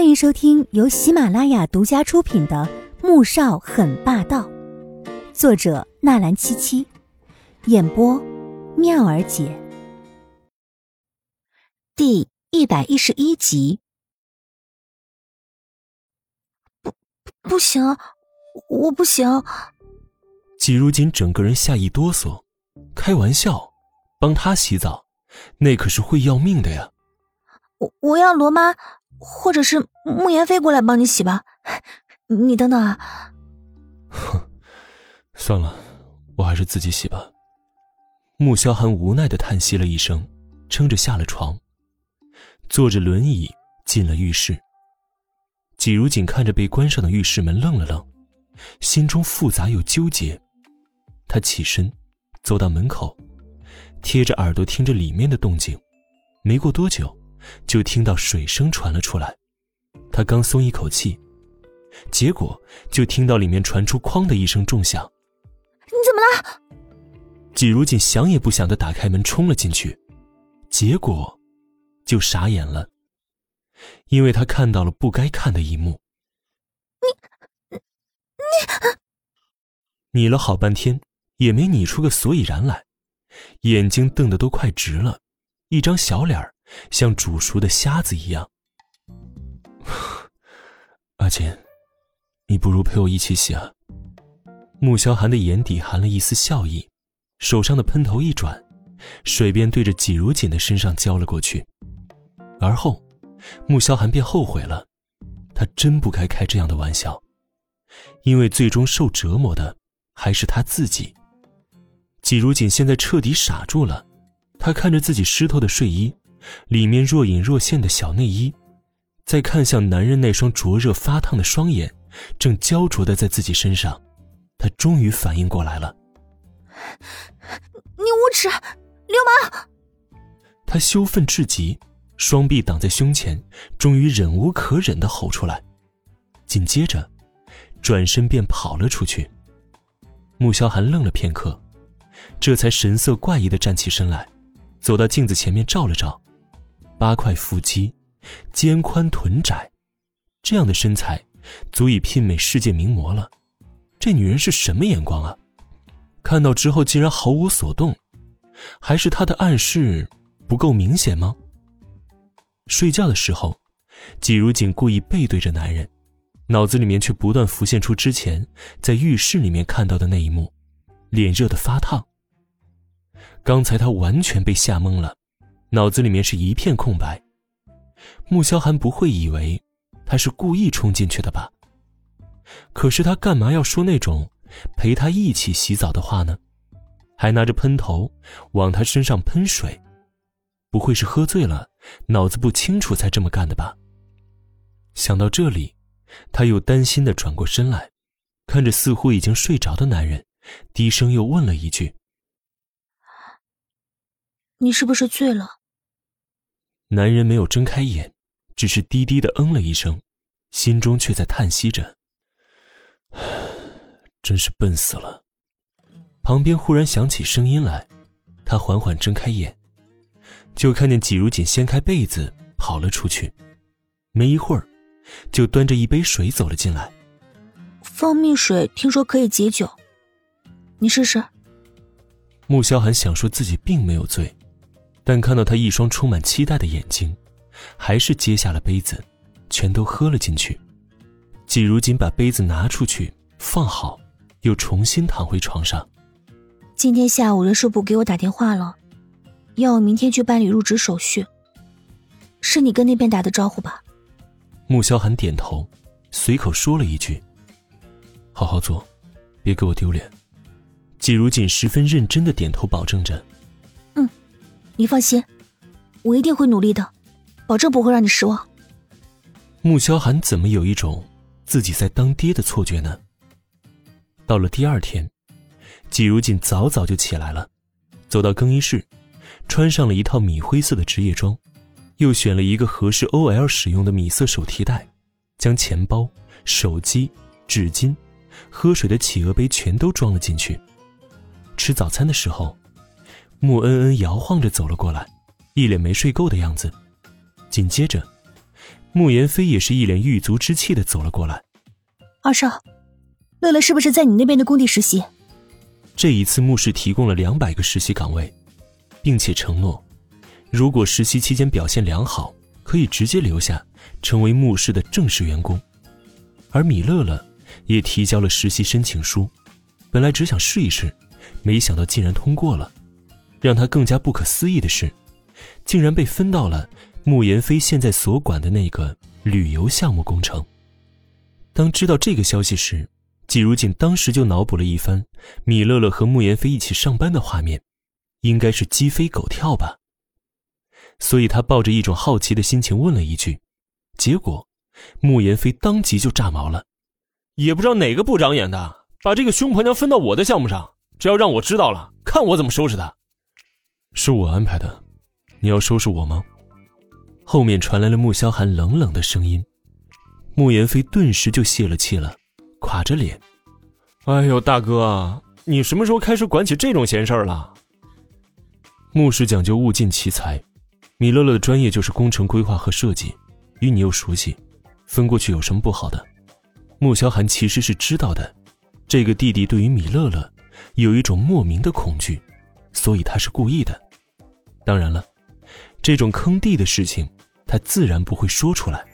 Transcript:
欢迎收听由喜马拉雅独家出品的《穆少很霸道》，作者纳兰七七，演播妙儿姐，第一百一十一集。不，不行，我不行。季如锦整个人吓一哆嗦，开玩笑，帮他洗澡，那可是会要命的呀。我我要罗妈。或者是慕言飞过来帮你洗吧，你等等啊。哼，算了，我还是自己洗吧。穆萧寒无奈的叹息了一声，撑着下了床，坐着轮椅进了浴室。季如锦看着被关上的浴室门，愣了愣，心中复杂又纠结。他起身，走到门口，贴着耳朵听着里面的动静。没过多久。就听到水声传了出来，他刚松一口气，结果就听到里面传出“哐”的一声重响。你怎么了？季如锦想也不想的打开门冲了进去，结果就傻眼了，因为他看到了不该看的一幕。你，你，你了好半天也没拟出个所以然来，眼睛瞪得都快直了，一张小脸儿。像煮熟的虾子一样，阿锦，你不如陪我一起洗啊。穆萧寒的眼底含了一丝笑意，手上的喷头一转，水便对着季如锦的身上浇了过去。而后，穆萧寒便后悔了，他真不该开这样的玩笑，因为最终受折磨的还是他自己。季如锦现在彻底傻住了，他看着自己湿透的睡衣。里面若隐若现的小内衣，再看向男人那双灼热发烫的双眼，正焦灼的在自己身上，他终于反应过来了。你无耻，流氓！他羞愤至极，双臂挡在胸前，终于忍无可忍的吼出来，紧接着，转身便跑了出去。穆萧寒愣了片刻，这才神色怪异的站起身来，走到镜子前面照了照。八块腹肌，肩宽臀窄，这样的身材，足以媲美世界名模了。这女人是什么眼光啊？看到之后竟然毫无所动，还是她的暗示不够明显吗？睡觉的时候，季如锦故意背对着男人，脑子里面却不断浮现出之前在浴室里面看到的那一幕，脸热的发烫。刚才他完全被吓懵了。脑子里面是一片空白。穆萧寒不会以为他是故意冲进去的吧？可是他干嘛要说那种陪他一起洗澡的话呢？还拿着喷头往他身上喷水，不会是喝醉了，脑子不清楚才这么干的吧？想到这里，他又担心的转过身来，看着似乎已经睡着的男人，低声又问了一句：“你是不是醉了？”男人没有睁开眼，只是低低的嗯了一声，心中却在叹息着：“ 真是笨死了。”旁边忽然响起声音来，他缓缓睁开眼，就看见季如锦掀开被子跑了出去，没一会儿，就端着一杯水走了进来。蜂蜜水听说可以解酒，你试试。穆萧寒想说自己并没有醉。但看到他一双充满期待的眼睛，还是接下了杯子，全都喝了进去。季如锦把杯子拿出去放好，又重新躺回床上。今天下午人事部给我打电话了，要我明天去办理入职手续。是你跟那边打的招呼吧？穆萧寒点头，随口说了一句：“好好做，别给我丢脸。”季如锦十分认真的点头，保证着。你放心，我一定会努力的，保证不会让你失望。穆萧寒怎么有一种自己在当爹的错觉呢？到了第二天，季如锦早早就起来了，走到更衣室，穿上了一套米灰色的职业装，又选了一个合适 OL 使用的米色手提袋，将钱包、手机、纸巾、喝水的企鹅杯全都装了进去。吃早餐的时候。穆恩恩摇晃着走了过来，一脸没睡够的样子。紧接着，穆言飞也是一脸狱卒之气的走了过来。二少，乐乐是不是在你那边的工地实习？这一次，穆氏提供了两百个实习岗位，并且承诺，如果实习期间表现良好，可以直接留下，成为穆氏的正式员工。而米乐乐也提交了实习申请书，本来只想试一试，没想到竟然通过了。让他更加不可思议的是，竟然被分到了穆言飞现在所管的那个旅游项目工程。当知道这个消息时，季如锦当时就脑补了一番米乐乐和穆言飞一起上班的画面，应该是鸡飞狗跳吧。所以他抱着一种好奇的心情问了一句，结果穆言飞当即就炸毛了，也不知道哪个不长眼的，把这个凶婆娘分到我的项目上，只要让我知道了，看我怎么收拾她。是我安排的，你要收拾我吗？后面传来了穆萧寒冷冷的声音，穆言飞顿时就泄了气了，垮着脸：“哎呦，大哥，你什么时候开始管起这种闲事儿了？”穆氏讲究物尽其才，米乐乐的专业就是工程规划和设计，与你又熟悉，分过去有什么不好的？穆萧寒其实是知道的，这个弟弟对于米乐乐有一种莫名的恐惧。所以他是故意的，当然了，这种坑弟的事情，他自然不会说出来。